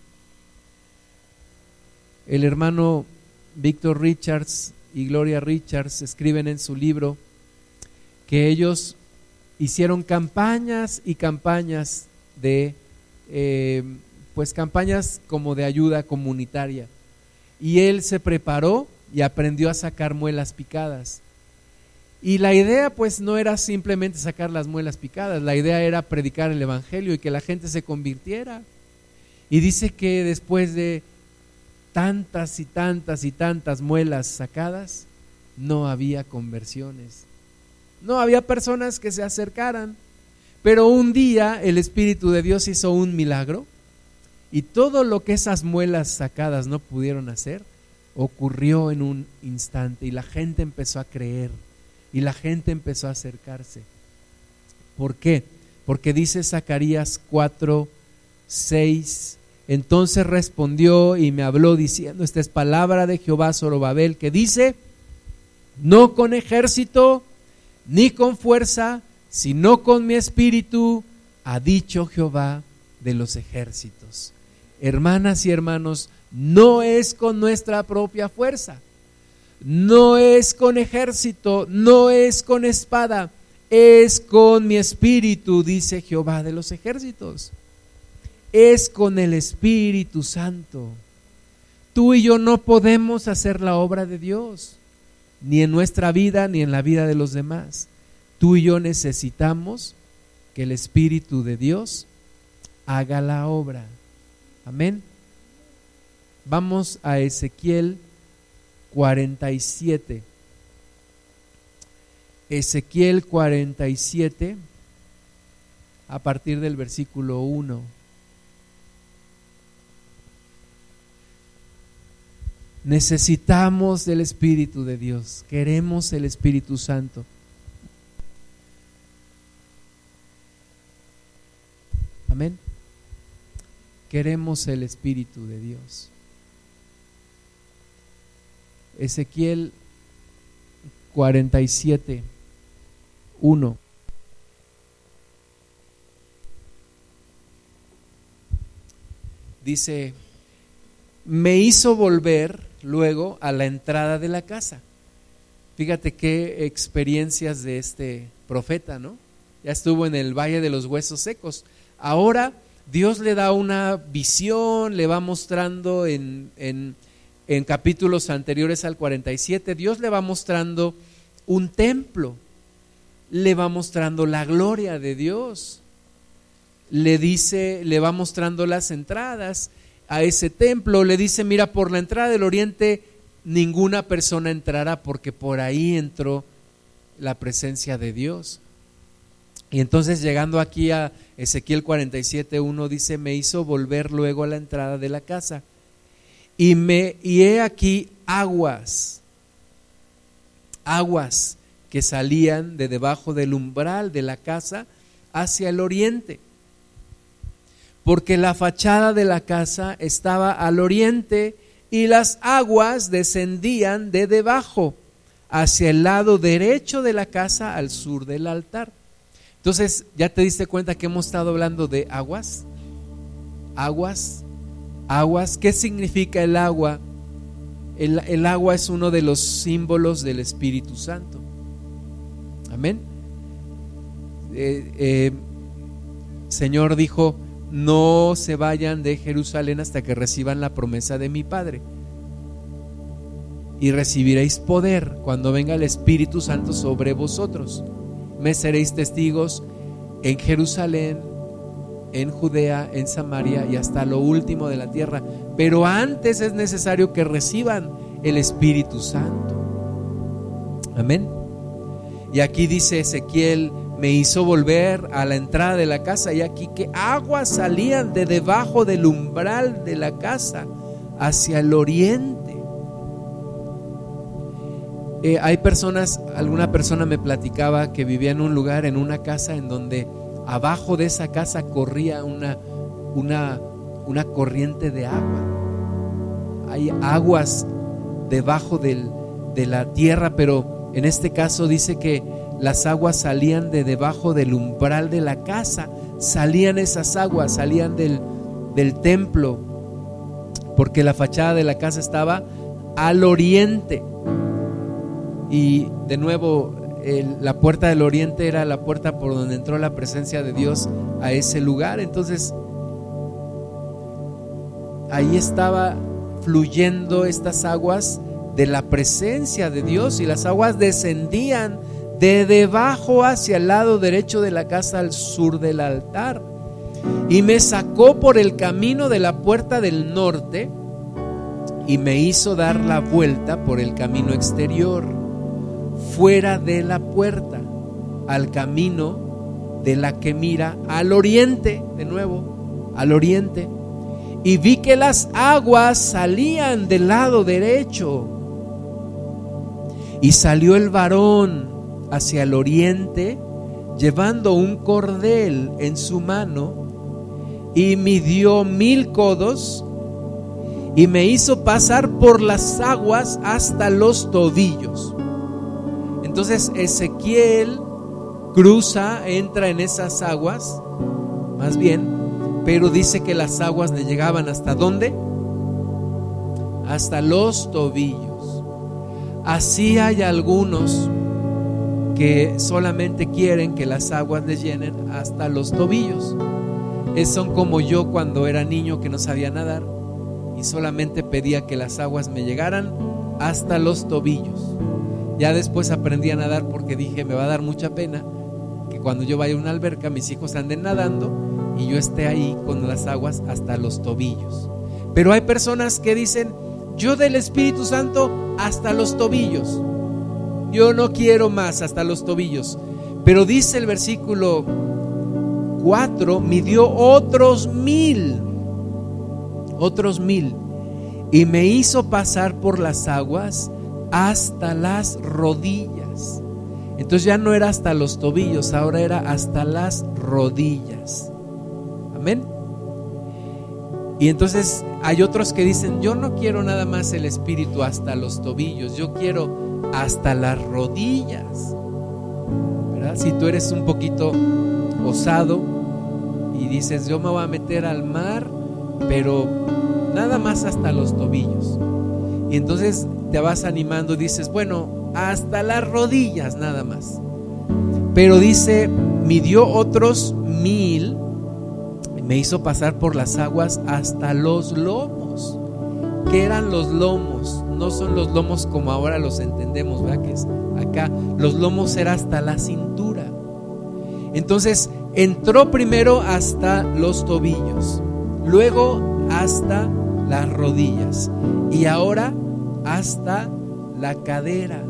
El hermano Víctor Richards y Gloria Richards escriben en su libro que ellos hicieron campañas y campañas de, eh, pues campañas como de ayuda comunitaria. Y él se preparó y aprendió a sacar muelas picadas. Y la idea pues no era simplemente sacar las muelas picadas, la idea era predicar el Evangelio y que la gente se convirtiera. Y dice que después de tantas y tantas y tantas muelas sacadas, no había conversiones. No había personas que se acercaran. Pero un día el Espíritu de Dios hizo un milagro y todo lo que esas muelas sacadas no pudieron hacer ocurrió en un instante y la gente empezó a creer y la gente empezó a acercarse. ¿Por qué? Porque dice Zacarías 4, 6 entonces respondió y me habló diciendo, esta es palabra de Jehová Zorobabel, que dice, no con ejército ni con fuerza, sino con mi espíritu, ha dicho Jehová de los ejércitos. Hermanas y hermanos, no es con nuestra propia fuerza, no es con ejército, no es con espada, es con mi espíritu, dice Jehová de los ejércitos es con el Espíritu Santo. Tú y yo no podemos hacer la obra de Dios, ni en nuestra vida, ni en la vida de los demás. Tú y yo necesitamos que el Espíritu de Dios haga la obra. Amén. Vamos a Ezequiel 47. Ezequiel 47, a partir del versículo 1. Necesitamos del Espíritu de Dios, queremos el Espíritu Santo. Amén. Queremos el Espíritu de Dios. Ezequiel 47, 1. Dice, me hizo volver luego a la entrada de la casa. Fíjate qué experiencias de este profeta, ¿no? Ya estuvo en el Valle de los Huesos Secos. Ahora Dios le da una visión, le va mostrando en, en, en capítulos anteriores al 47, Dios le va mostrando un templo, le va mostrando la gloria de Dios, le dice, le va mostrando las entradas a ese templo, le dice, mira, por la entrada del oriente ninguna persona entrará porque por ahí entró la presencia de Dios. Y entonces llegando aquí a Ezequiel 47.1 dice, me hizo volver luego a la entrada de la casa. Y, me, y he aquí aguas, aguas que salían de debajo del umbral de la casa hacia el oriente porque la fachada de la casa estaba al oriente y las aguas descendían de debajo hacia el lado derecho de la casa al sur del altar. Entonces, ¿ya te diste cuenta que hemos estado hablando de aguas? Aguas, aguas. ¿Qué significa el agua? El, agua es uno de los símbolos del Espíritu Santo. Amén. Eh, eh, Señor dijo, no se vayan de Jerusalén hasta que reciban la promesa de mi Padre. Y recibiréis poder cuando venga el Espíritu Santo sobre vosotros. Me seréis testigos en Jerusalén, en Judea, en Samaria y hasta lo último de la tierra. Pero antes es necesario que reciban el Espíritu Santo. Amén. Y aquí dice Ezequiel me hizo volver a la entrada de la casa y aquí que aguas salían de debajo del umbral de la casa hacia el oriente. eh, hay personas, alguna persona me platicaba que vivía en un lugar, en una casa, en donde abajo de esa casa corría una, una, una corriente de agua. Hay aguas debajo del, de la tierra, pero en este caso dice que las aguas salían de debajo del umbral de la casa, salían esas aguas, salían del, del templo, porque la fachada de la casa estaba al oriente. Y de nuevo, la puerta del oriente era la puerta por donde entró la presencia de Dios a ese lugar. Entonces, ahí estaba fluyendo estas aguas de la presencia de Dios y las aguas descendían de debajo hacia el lado derecho de la casa al sur del altar. Y me sacó por el camino de la puerta del norte y me hizo dar la vuelta por el camino exterior fuera de la puerta, al camino de la que mira al oriente, de nuevo, al oriente. Y vi que las aguas salían del lado derecho. Y salió el varón hacia el oriente, llevando un cordel en su mano, y midió mil codos, y me hizo pasar por las aguas hasta los tobillos. Entonces Ezequiel cruza, entra en esas aguas, más bien, pero dice que las aguas le llegaban hasta dónde? Hasta los tobillos. Así hay algunos que solamente quieren que las aguas le llenen hasta los tobillos. Es, son como yo cuando era niño que no sabía nadar y solamente pedía que las aguas me llegaran hasta los tobillos. Ya después aprendí a nadar porque dije, me va a dar mucha pena que cuando yo vaya a una alberca mis hijos anden nadando y yo esté ahí con las aguas hasta los tobillos. Pero hay personas que dicen, yo del Espíritu Santo hasta los tobillos. Yo no quiero más hasta los tobillos. Pero dice el versículo 4, midió otros mil, otros mil, y me hizo pasar por las aguas hasta las rodillas. Entonces ya no era hasta los tobillos, ahora era hasta las rodillas. Amén. Y entonces hay otros que dicen, yo no quiero nada más el espíritu hasta los tobillos, yo quiero hasta las rodillas. ¿Verdad? Si tú eres un poquito osado y dices, yo me voy a meter al mar, pero nada más hasta los tobillos. Y entonces te vas animando, dices, bueno, hasta las rodillas nada más. Pero dice, midió otros mil, me hizo pasar por las aguas hasta los lomos. ¿Qué eran los lomos? No son los lomos como ahora los entendemos, ¿verdad? Que acá. Los lomos era hasta la cintura. Entonces entró primero hasta los tobillos, luego hasta las rodillas y ahora hasta la cadera.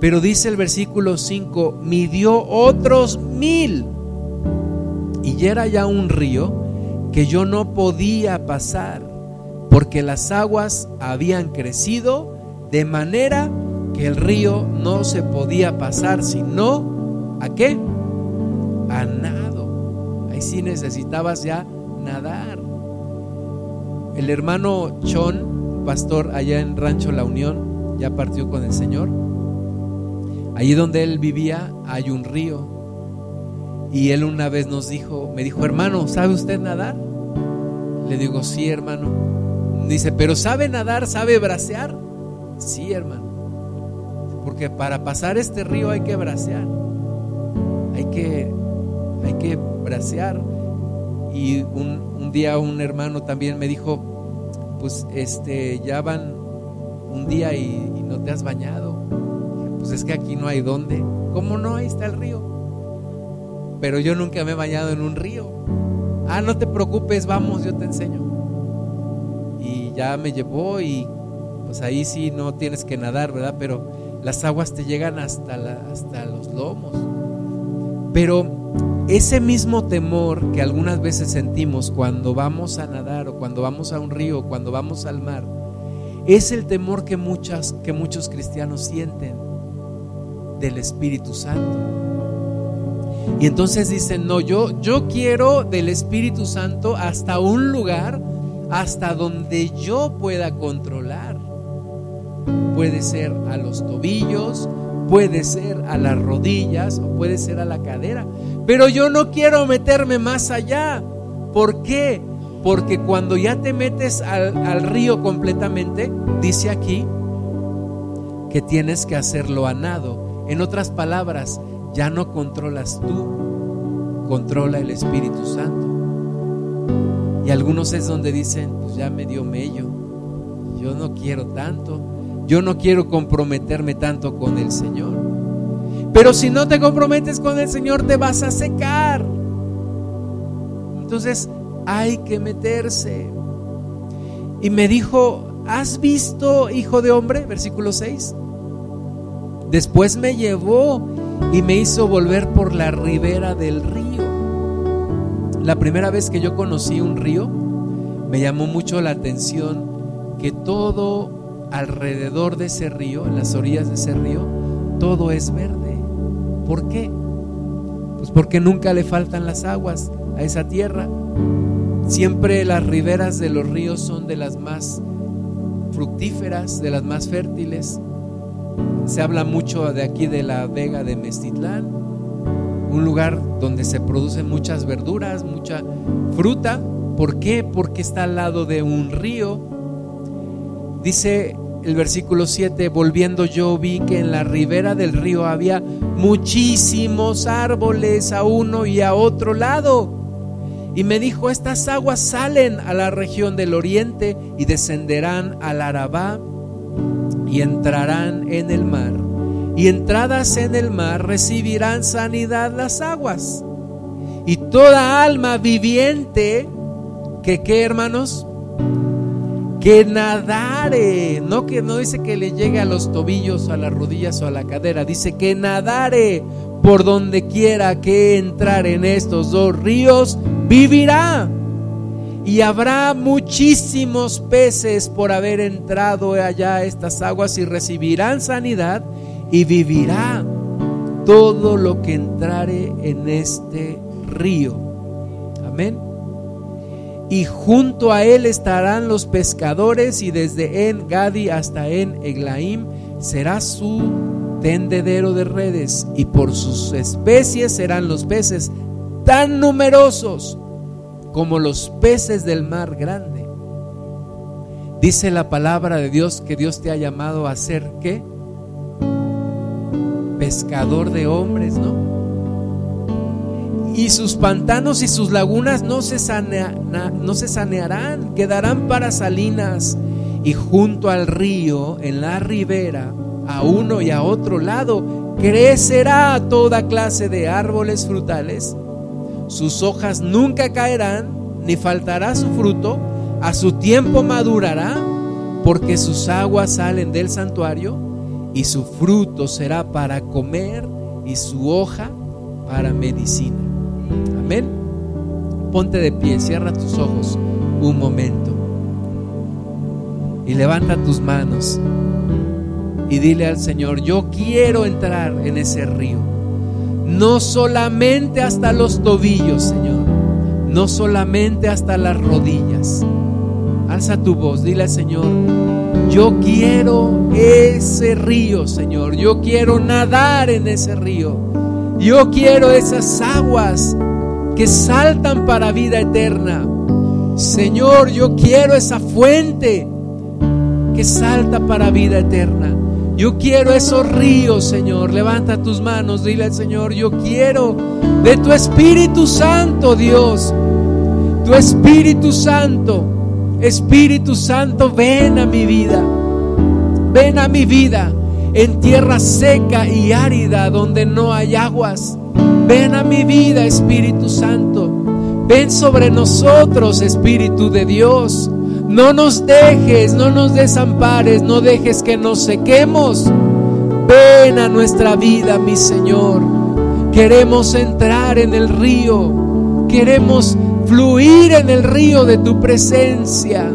Pero dice el versículo 5, midió otros mil. Y era ya un río que yo no podía pasar, porque las aguas habían crecido de manera que el río no se podía pasar, sino a qué? A nado. Ahí sí necesitabas ya nadar. El hermano Chon pastor allá en Rancho La Unión, ya partió con el Señor. Allí donde él vivía hay un río. Y él una vez nos dijo, me dijo, hermano, ¿sabe usted nadar? Le digo, sí, hermano. Dice, pero ¿sabe nadar? ¿Sabe bracear? Sí, hermano. Porque para pasar este río hay que bracear. Hay que, hay que bracear. Y un, un día un hermano también me dijo, pues este, ya van un día y, no te has bañado. Pues es que aquí no hay dónde. ¿Cómo no? Ahí está el río. Pero yo nunca me he bañado en un río. Ah, no te preocupes, vamos, yo te enseño. Ya me llevó y pues ahí sí no tienes que nadar, ¿verdad? Pero las aguas te llegan hasta, hasta los lomos. Pero ese mismo temor que algunas veces sentimos cuando vamos a nadar o cuando vamos a un río o cuando vamos al mar, Es el temor que, muchas, que muchos cristianos sienten del Espíritu Santo. Y entonces dicen, no, yo, yo quiero del Espíritu Santo hasta un lugar, hasta donde yo pueda controlar. Puede ser a los tobillos, puede ser a las rodillas o puede ser a la cadera. Pero yo no quiero meterme más allá. ¿Por qué? Porque cuando ya te metes al, al río completamente, dice aquí que tienes que hacerlo a nado. En otras palabras, ya no controlas tú, controla el Espíritu Santo. Y algunos es donde dicen, pues ya me dio mello, yo no quiero tanto, yo no quiero comprometerme tanto con el Señor. Pero si no te comprometes con el Señor, te vas a secar. Entonces hay que meterse. Y me dijo, ¿has visto, hijo de hombre? Versículo 6. Después me llevó y me hizo volver por la ribera del río. La primera vez que yo conocí un río, me llamó mucho la atención que todo alrededor de ese río, en las orillas de ese río, todo es verde. ¿Por qué? Pues porque nunca le faltan las aguas a esa tierra. Siempre las riberas de los ríos son de las más fructíferas, de las más fértiles. Se habla mucho de aquí de la vega de Mestitlán, un lugar donde se producen muchas verduras, mucha fruta. ¿Por qué? Porque está al lado de un río. Dice el versículo 7, volviendo yo vi que en la ribera del río había muchísimos árboles a uno y a otro lado. Y me dijo, estas aguas salen a la región del oriente y descenderán al Arabá y entrarán en el mar. Y entradas en el mar recibirán sanidad las aguas. Y toda alma viviente, que qué hermanos, que nadare, no que no dice que le llegue a los tobillos, a las rodillas o a la cadera, dice que nadare por donde quiera que entrar en estos dos ríos, vivirá y habrá muchísimos peces por haber entrado allá a estas aguas y recibirán sanidad y vivirá todo lo que entrare en este río. Amén. Y junto a él estarán los pescadores y desde En Gadi hasta En Eglaim será su tendedero de redes y por sus especies serán los peces tan numerosos como los peces del mar grande. Dice la palabra de Dios que Dios te ha llamado a ser qué? Pescador de hombres, ¿no? Y sus pantanos y sus lagunas no se, no se sanearán, quedarán para salinas. Y junto al río, en la ribera, a uno y a otro lado, crecerá toda clase de árboles frutales sus hojas nunca caerán, ni faltará su fruto, a su tiempo madurará, porque sus aguas salen del santuario, y su fruto será para comer, y su hoja para medicina. Amén. Ponte de pie, cierra tus ojos un momento. Y levanta tus manos y dile al Señor, yo quiero entrar en ese río no solamente hasta los tobillos, Señor, no solamente hasta las rodillas. Alza tu voz, dile al Señor, yo quiero ese río, Señor, yo quiero nadar en ese río, yo quiero esas aguas que saltan para vida eterna. Señor, yo quiero esa fuente que salta para vida eterna. Yo quiero esos ríos, Señor. Levanta tus manos, dile al Señor, yo quiero de tu Espíritu Santo, Dios. Tu Espíritu Santo. Espíritu Santo, ven a mi vida. Ven a mi vida en tierra seca y árida donde no hay aguas. Ven a mi vida, Espíritu Santo. Ven sobre nosotros, Espíritu de Dios. No nos dejes, no nos desampares, no dejes que nos sequemos. Ven a nuestra vida, mi Señor. Queremos entrar en el río. Queremos fluir en el río de tu presencia.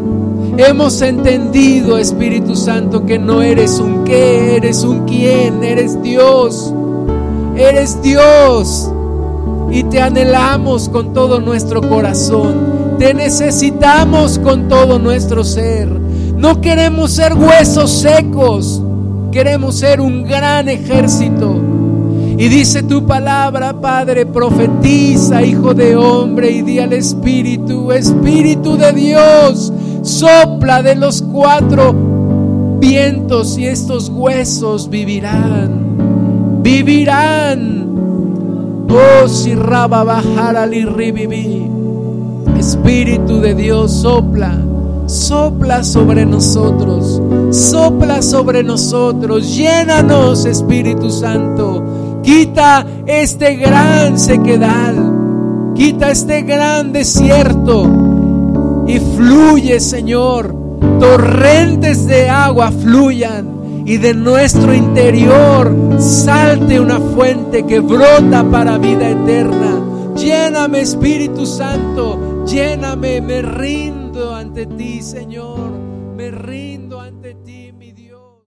Hemos entendido, Espíritu Santo, que no eres un qué, eres un quién, eres Dios. Eres Dios. Y te anhelamos con todo nuestro corazón. Te necesitamos con todo nuestro ser. No queremos ser huesos secos. Queremos ser un gran ejército. Y dice tu palabra, Padre, profetiza, Hijo de hombre, y di al Espíritu, Espíritu de Dios, sopla de los cuatro vientos y estos huesos vivirán, vivirán. Oh, si raba bajar al Espíritu de Dios, sopla, sopla sobre nosotros, sopla sobre nosotros, llénanos, Espíritu Santo, quita este gran sequedad, quita este gran desierto y fluye, Señor. Torrentes de agua fluyan y de nuestro interior salte una fuente que brota para vida eterna. Lléname, Espíritu Santo, lléname, me rindo ante ti, Señor, me rindo